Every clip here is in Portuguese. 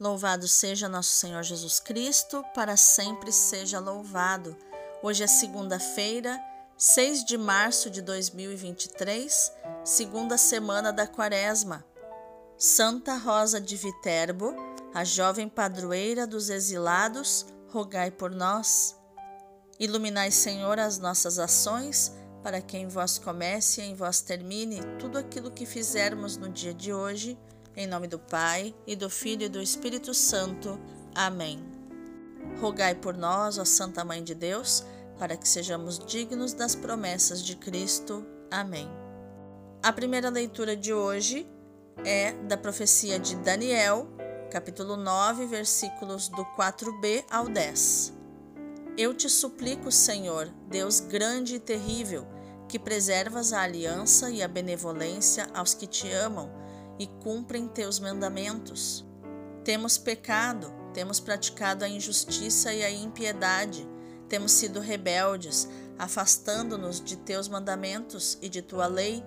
Louvado seja nosso Senhor Jesus Cristo, para sempre seja louvado. Hoje é segunda-feira, 6 de março de 2023, segunda semana da Quaresma. Santa Rosa de Viterbo, a jovem padroeira dos exilados, rogai por nós. Iluminai, Senhor, as nossas ações, para que em vós comece e em vós termine tudo aquilo que fizermos no dia de hoje em nome do Pai, e do Filho e do Espírito Santo. Amém. Rogai por nós, ó Santa Mãe de Deus, para que sejamos dignos das promessas de Cristo. Amém. A primeira leitura de hoje é da profecia de Daniel, capítulo 9, versículos do 4b ao 10. Eu te suplico, Senhor, Deus grande e terrível, que preservas a aliança e a benevolência aos que te amam e cumprem teus mandamentos. Temos pecado, temos praticado a injustiça e a impiedade, temos sido rebeldes, afastando-nos de teus mandamentos e de tua lei.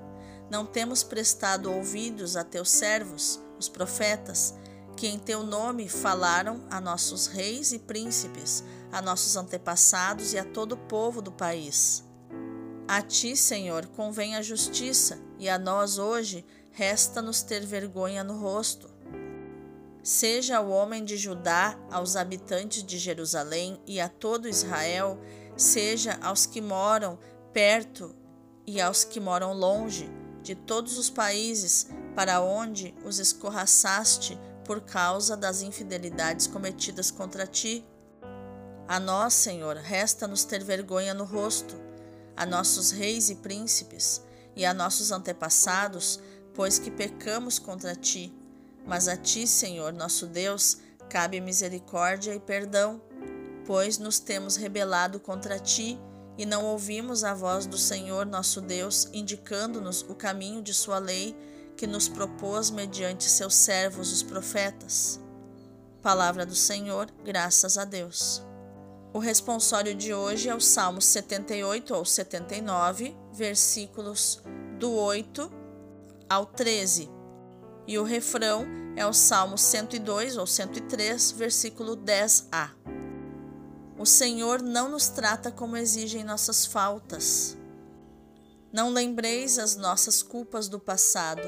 Não temos prestado ouvidos a teus servos, os profetas, que em teu nome falaram a nossos reis e príncipes, a nossos antepassados e a todo o povo do país. A ti, Senhor, convém a justiça, e a nós hoje resta-nos ter vergonha no rosto. Seja o homem de Judá, aos habitantes de Jerusalém e a todo Israel, seja aos que moram perto e aos que moram longe, de todos os países para onde os escorraçaste por causa das infidelidades cometidas contra ti. A nós, Senhor, resta-nos ter vergonha no rosto, a nossos reis e príncipes, e a nossos antepassados, pois que pecamos contra ti. Mas a ti, Senhor, nosso Deus, cabe misericórdia e perdão, pois nos temos rebelado contra ti e não ouvimos a voz do Senhor nosso Deus, indicando-nos o caminho de sua lei, que nos propôs mediante seus servos, os profetas. Palavra do Senhor, graças a Deus. O responsório de hoje é o Salmo 78 ou 79, versículos do 8 ao 13. E o refrão é o Salmo 102 ou 103, versículo 10a. O Senhor não nos trata como exigem nossas faltas. Não lembreis as nossas culpas do passado,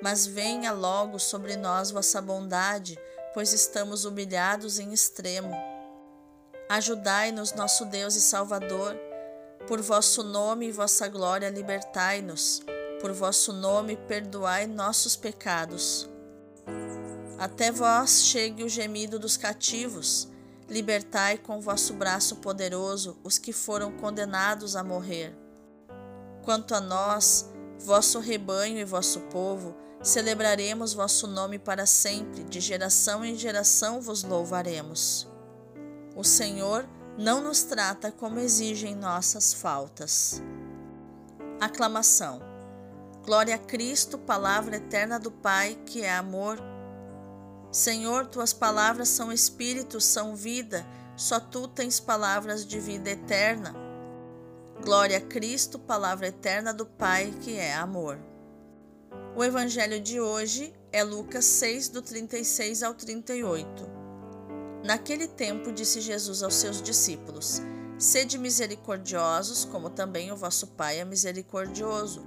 mas venha logo sobre nós vossa bondade, pois estamos humilhados em extremo. Ajudai-nos, nosso Deus e Salvador, por vosso nome e vossa glória libertai-nos. Por vosso nome, perdoai nossos pecados. Até vós chegue o gemido dos cativos. Libertai com vosso braço poderoso os que foram condenados a morrer. Quanto a nós, vosso rebanho e vosso povo, celebraremos vosso nome para sempre, de geração em geração vos louvaremos. O Senhor não nos trata como exigem nossas faltas. Aclamação. Glória a Cristo, palavra eterna do Pai, que é amor. Senhor, tuas palavras são espírito, são vida, só tu tens palavras de vida eterna. Glória a Cristo, palavra eterna do Pai, que é amor. O evangelho de hoje é Lucas 6, do 36 ao 38. Naquele tempo, disse Jesus aos seus discípulos: Sede misericordiosos, como também o vosso Pai é misericordioso.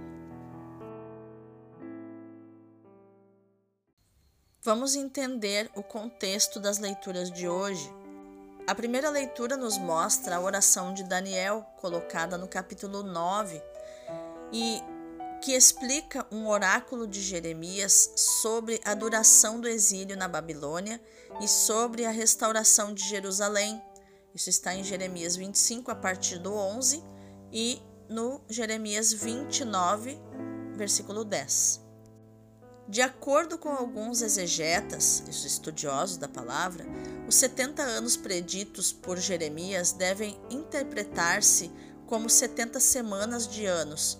Vamos entender o contexto das leituras de hoje. A primeira leitura nos mostra a oração de Daniel, colocada no capítulo 9, e que explica um oráculo de Jeremias sobre a duração do exílio na Babilônia e sobre a restauração de Jerusalém. Isso está em Jeremias 25, a partir do 11, e no Jeremias 29, versículo 10. De acordo com alguns exegetas, os estudiosos da palavra, os 70 anos preditos por Jeremias devem interpretar-se como 70 semanas de anos,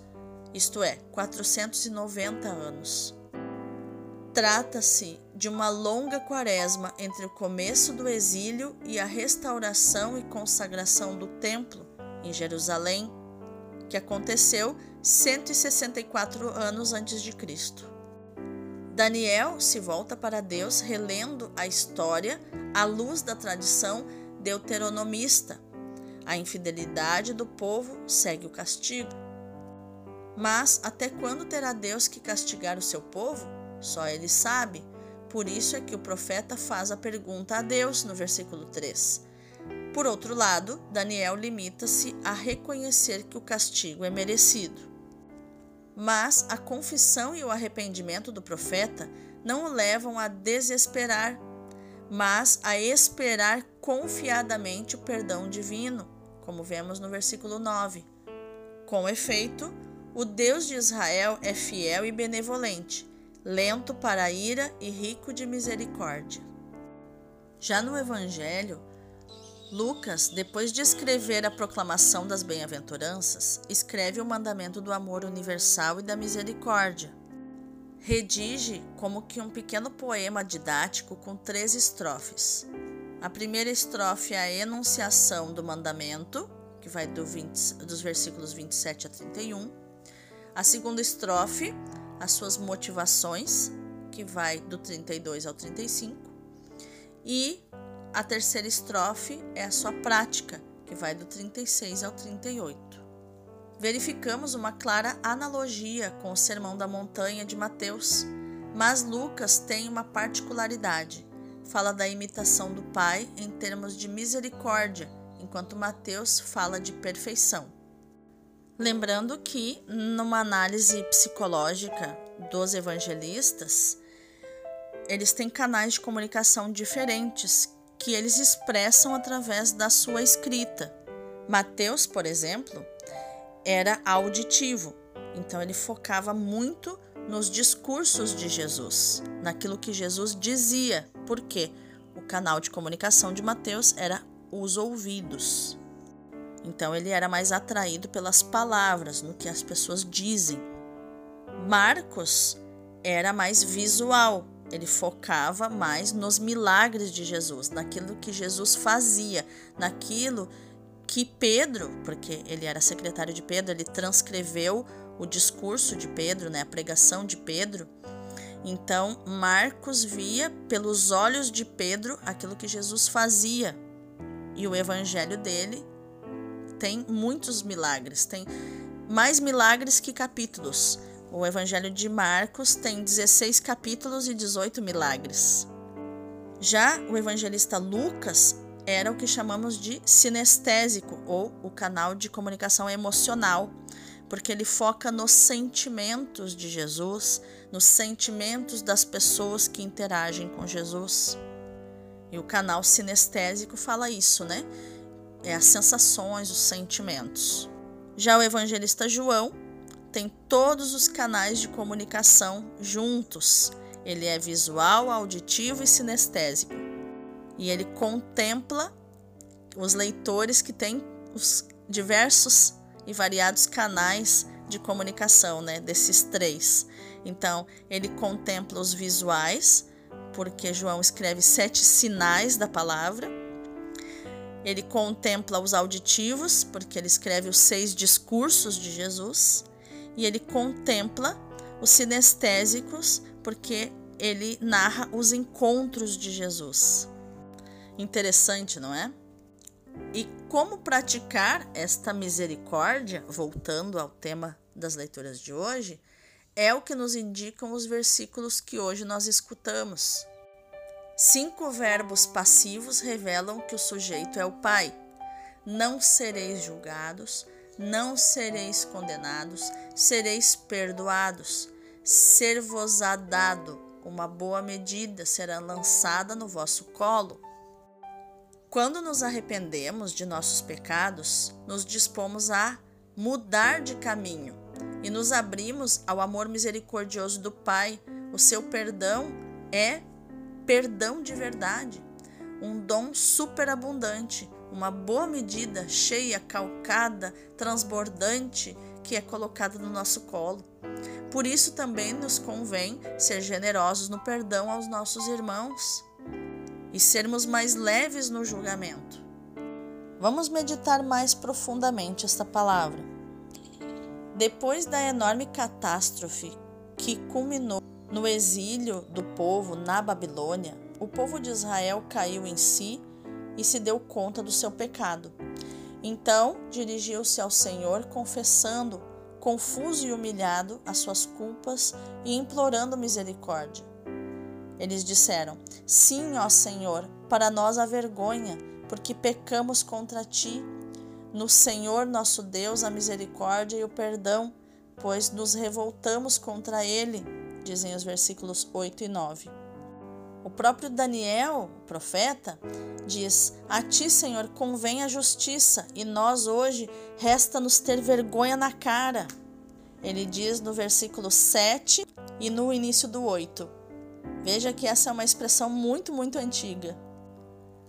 isto é, 490 anos. Trata-se de uma longa quaresma entre o começo do exílio e a restauração e consagração do templo em Jerusalém, que aconteceu 164 anos antes de Cristo. Daniel se volta para Deus relendo a história à luz da tradição deuteronomista. A infidelidade do povo segue o castigo. Mas até quando terá Deus que castigar o seu povo? Só ele sabe. Por isso é que o profeta faz a pergunta a Deus no versículo 3. Por outro lado, Daniel limita-se a reconhecer que o castigo é merecido. Mas a confissão e o arrependimento do profeta não o levam a desesperar, mas a esperar confiadamente o perdão divino, como vemos no versículo 9. Com efeito, o Deus de Israel é fiel e benevolente, lento para a ira e rico de misericórdia. Já no Evangelho, Lucas, depois de escrever a proclamação das bem-aventuranças, escreve o mandamento do amor universal e da misericórdia. Redige como que um pequeno poema didático com três estrofes. A primeira estrofe é a enunciação do mandamento, que vai do 20, dos versículos 27 a 31. A segunda estrofe, as suas motivações, que vai do 32 ao 35, e a terceira estrofe é a sua prática, que vai do 36 ao 38. Verificamos uma clara analogia com o Sermão da Montanha de Mateus, mas Lucas tem uma particularidade. Fala da imitação do Pai em termos de misericórdia, enquanto Mateus fala de perfeição. Lembrando que, numa análise psicológica dos evangelistas, eles têm canais de comunicação diferentes que eles expressam através da sua escrita. Mateus, por exemplo, era auditivo, então ele focava muito nos discursos de Jesus, naquilo que Jesus dizia, porque o canal de comunicação de Mateus era os ouvidos. Então ele era mais atraído pelas palavras, no que as pessoas dizem. Marcos era mais visual, ele focava mais nos milagres de Jesus, naquilo que Jesus fazia, naquilo que Pedro, porque ele era secretário de Pedro, ele transcreveu o discurso de Pedro, né, a pregação de Pedro. Então, Marcos via pelos olhos de Pedro aquilo que Jesus fazia. E o evangelho dele tem muitos milagres, tem mais milagres que capítulos. O Evangelho de Marcos tem 16 capítulos e 18 milagres. Já o evangelista Lucas era o que chamamos de sinestésico ou o canal de comunicação emocional, porque ele foca nos sentimentos de Jesus, nos sentimentos das pessoas que interagem com Jesus. E o canal sinestésico fala isso, né? é as sensações, os sentimentos. Já o evangelista João tem todos os canais de comunicação juntos. Ele é visual, auditivo e sinestésico. E ele contempla os leitores que têm os diversos e variados canais de comunicação, né, desses três. Então, ele contempla os visuais, porque João escreve sete sinais da palavra ele contempla os auditivos, porque ele escreve os seis discursos de Jesus, e ele contempla os sinestésicos, porque ele narra os encontros de Jesus. Interessante, não é? E como praticar esta misericórdia, voltando ao tema das leituras de hoje, é o que nos indicam os versículos que hoje nós escutamos. Cinco verbos passivos revelam que o sujeito é o pai. Não sereis julgados, não sereis condenados, sereis perdoados. Ser-vos-á dado, uma boa medida será lançada no vosso colo. Quando nos arrependemos de nossos pecados, nos dispomos a mudar de caminho e nos abrimos ao amor misericordioso do Pai, O seu perdão é perdão de verdade, um dom superabundante, uma boa medida, cheia, calcada, transbordante, que é colocada no nosso colo. Por isso também nos convém ser generosos no perdão aos nossos irmãos e sermos mais leves no julgamento. Vamos meditar mais profundamente esta palavra. Depois da enorme catástrofe que culminou no exílio do povo na Babilônia, o povo de Israel caiu em si e se deu conta do seu pecado. Então dirigiu-se ao Senhor, confessando, confuso e humilhado, as suas culpas e implorando misericórdia. Eles disseram: Sim, ó Senhor, para nós a vergonha, porque pecamos contra ti. No Senhor nosso Deus a misericórdia e o perdão, pois nos revoltamos contra ele, dizem os versículos 8 e 9. O próprio Daniel, profeta, diz: A ti, Senhor, convém a justiça, e nós hoje resta-nos ter vergonha na cara. Ele diz no versículo 7 e no início do 8. Veja que essa é uma expressão muito, muito antiga.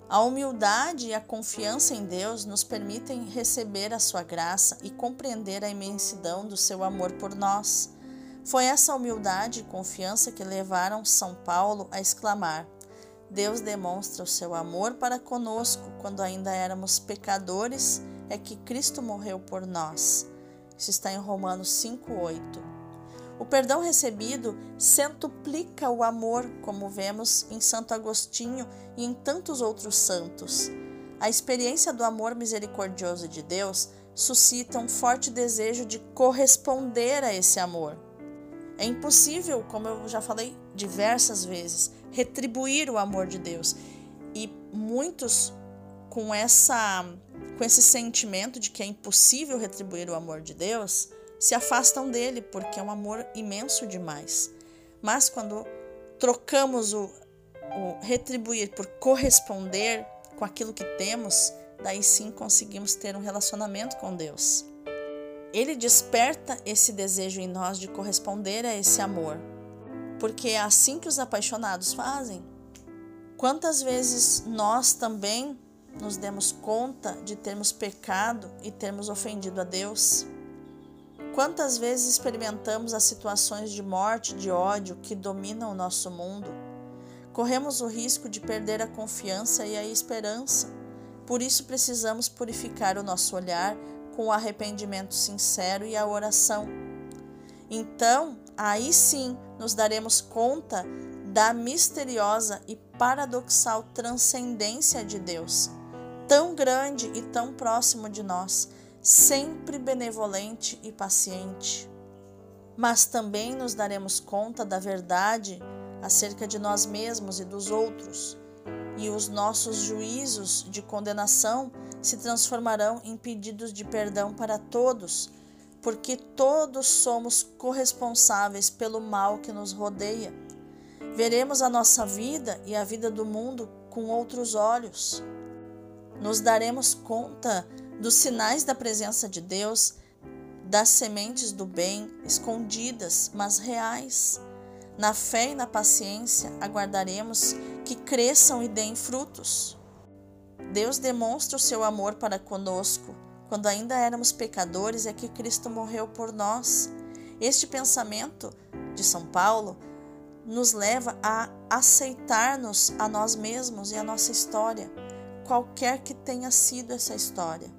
A humildade e a confiança em Deus nos permitem receber a sua graça e compreender a imensidão do seu amor por nós. Foi essa humildade e confiança que levaram São Paulo a exclamar: Deus demonstra o seu amor para conosco quando ainda éramos pecadores, é que Cristo morreu por nós. Isso está em Romanos 5:8. O perdão recebido centuplica o amor, como vemos em Santo Agostinho e em tantos outros santos. A experiência do amor misericordioso de Deus suscita um forte desejo de corresponder a esse amor. É impossível, como eu já falei diversas vezes, retribuir o amor de Deus. E muitos com essa com esse sentimento de que é impossível retribuir o amor de Deus, se afastam dele porque é um amor imenso demais. Mas quando trocamos o, o retribuir por corresponder com aquilo que temos, daí sim conseguimos ter um relacionamento com Deus ele desperta esse desejo em nós de corresponder a esse amor, porque é assim que os apaixonados fazem. Quantas vezes nós também nos demos conta de termos pecado e termos ofendido a Deus? Quantas vezes experimentamos as situações de morte, de ódio que dominam o nosso mundo? Corremos o risco de perder a confiança e a esperança. Por isso precisamos purificar o nosso olhar com o arrependimento sincero e a oração. Então, aí sim nos daremos conta da misteriosa e paradoxal transcendência de Deus, tão grande e tão próximo de nós, sempre benevolente e paciente. Mas também nos daremos conta da verdade acerca de nós mesmos e dos outros, e os nossos juízos de condenação se transformarão em pedidos de perdão para todos, porque todos somos corresponsáveis pelo mal que nos rodeia. Veremos a nossa vida e a vida do mundo com outros olhos. Nos daremos conta dos sinais da presença de Deus, das sementes do bem escondidas, mas reais. Na fé e na paciência, aguardaremos que cresçam e deem frutos. Deus demonstra o seu amor para conosco. Quando ainda éramos pecadores, é que Cristo morreu por nós. Este pensamento de São Paulo nos leva a aceitar-nos a nós mesmos e a nossa história, qualquer que tenha sido essa história.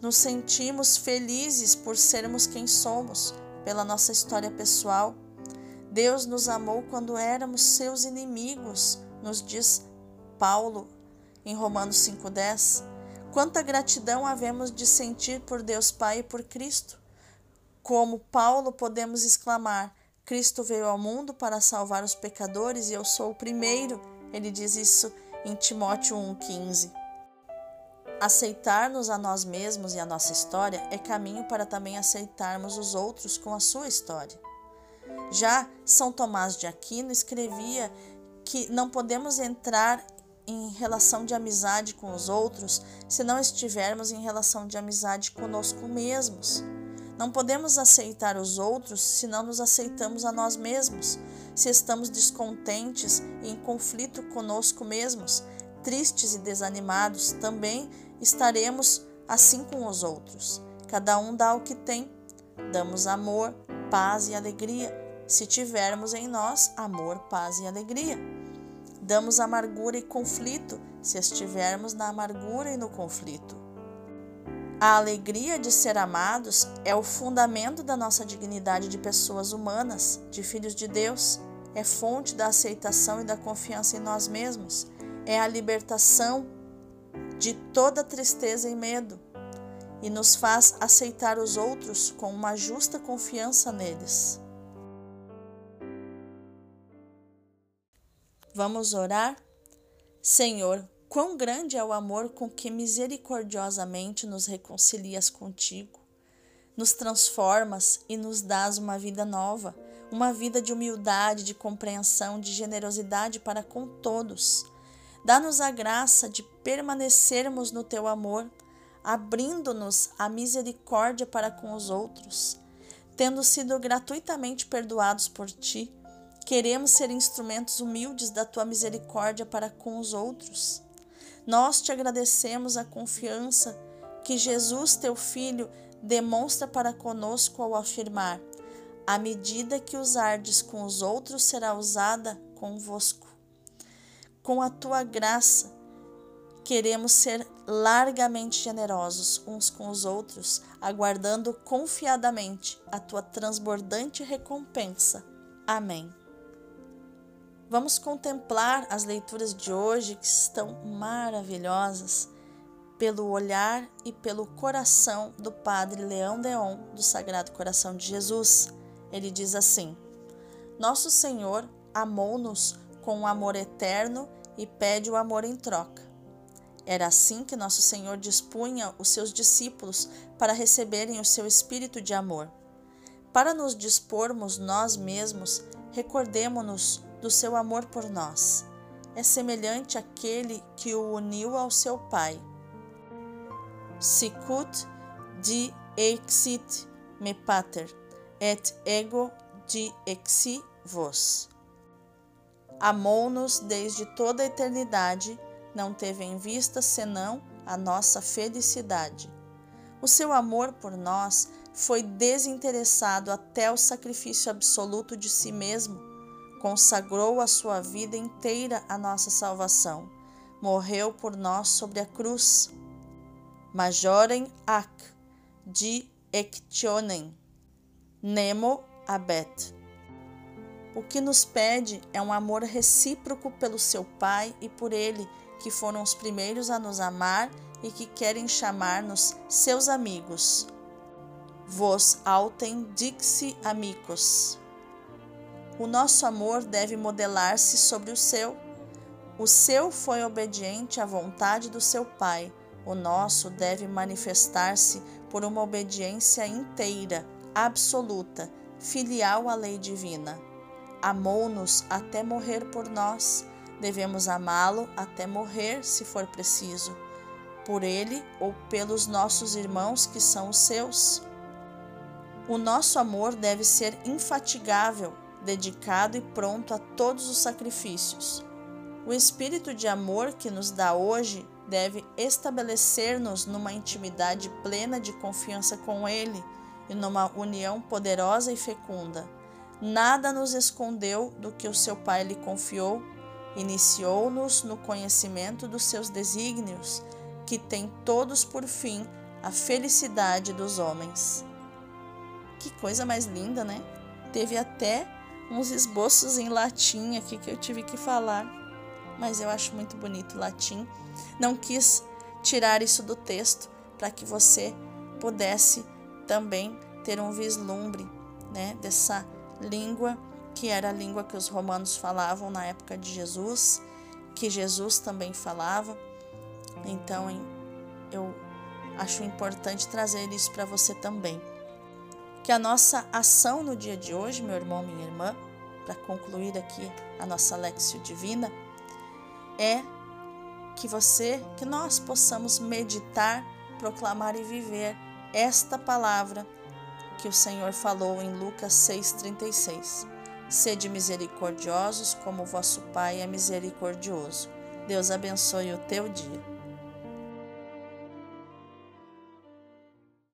Nos sentimos felizes por sermos quem somos, pela nossa história pessoal. Deus nos amou quando éramos seus inimigos, nos diz Paulo em Romanos 5,10. Quanta gratidão havemos de sentir por Deus Pai e por Cristo. Como Paulo, podemos exclamar: Cristo veio ao mundo para salvar os pecadores e eu sou o primeiro. Ele diz isso em Timóteo 1,15. Aceitar-nos a nós mesmos e a nossa história é caminho para também aceitarmos os outros com a sua história. Já São Tomás de Aquino escrevia que não podemos entrar em relação de amizade com os outros se não estivermos em relação de amizade conosco mesmos. Não podemos aceitar os outros se não nos aceitamos a nós mesmos. se estamos descontentes e em conflito conosco mesmos, tristes e desanimados, também estaremos assim com os outros. Cada um dá o que tem. Damos amor, paz e alegria, se tivermos em nós amor, paz e alegria. Damos amargura e conflito, se estivermos na amargura e no conflito. A alegria de ser amados é o fundamento da nossa dignidade de pessoas humanas, de filhos de Deus, é fonte da aceitação e da confiança em nós mesmos, é a libertação de toda tristeza e medo e nos faz aceitar os outros com uma justa confiança neles. Vamos orar? Senhor, Quão grande é o amor com que misericordiosamente nos reconcilias contigo. Nos transformas e nos dás uma vida nova, uma vida de humildade, de compreensão, de generosidade para com todos. Dá-nos a graça de permanecermos no teu amor, abrindo-nos a misericórdia para com os outros. Tendo sido gratuitamente perdoados por ti, queremos ser instrumentos humildes da tua misericórdia para com os outros. Nós te agradecemos a confiança que Jesus, teu Filho, demonstra para conosco ao afirmar: a medida que usardes com os outros será usada convosco. Com a tua graça, queremos ser largamente generosos uns com os outros, aguardando confiadamente a tua transbordante recompensa. Amém. Vamos contemplar as leituras de hoje que estão maravilhosas pelo olhar e pelo coração do Padre Leão Deon do Sagrado Coração de Jesus. Ele diz assim: Nosso Senhor amou-nos com um amor eterno e pede o amor em troca. Era assim que nosso Senhor dispunha os seus discípulos para receberem o seu espírito de amor. Para nos dispormos nós mesmos, recordemo-nos do seu amor por nós. É semelhante àquele que o uniu ao seu Pai. Sicut di exit me pater, et ego di exi vos. Amou-nos desde toda a eternidade, não teve em vista senão a nossa felicidade. O seu amor por nós foi desinteressado até o sacrifício absoluto de si mesmo consagrou a sua vida inteira à nossa salvação. Morreu por nós sobre a cruz. Majorem ac de ectionem, nemo abet. O que nos pede é um amor recíproco pelo seu Pai e por Ele, que foram os primeiros a nos amar e que querem chamar-nos seus amigos. Vos autem dixi amigos. O nosso amor deve modelar-se sobre o seu. O seu foi obediente à vontade do seu Pai. O nosso deve manifestar-se por uma obediência inteira, absoluta, filial à lei divina. Amou-nos até morrer por nós. Devemos amá-lo até morrer, se for preciso, por ele ou pelos nossos irmãos que são os seus. O nosso amor deve ser infatigável, dedicado e pronto a todos os sacrifícios. O espírito de amor que nos dá hoje deve estabelecer-nos numa intimidade plena de confiança com Ele e numa união poderosa e fecunda. Nada nos escondeu do que o seu Pai lhe confiou, iniciou-nos no conhecimento dos seus desígnios, que tem todos por fim a felicidade dos homens. Que coisa mais linda, né? Teve até uns esboços em latim aqui que eu tive que falar, mas eu acho muito bonito o latim. Não quis tirar isso do texto para que você pudesse também ter um vislumbre né, dessa língua que era a língua que os romanos falavam na época de Jesus, que Jesus também falava. Então eu acho importante trazer isso para você também que a nossa ação no dia de hoje, meu irmão, minha irmã, para concluir aqui a nossa Lexio Divina, é que você, que nós possamos meditar, proclamar e viver esta palavra que o Senhor falou em Lucas 6,36. Sede misericordiosos, como vosso Pai é misericordioso. Deus abençoe o teu dia.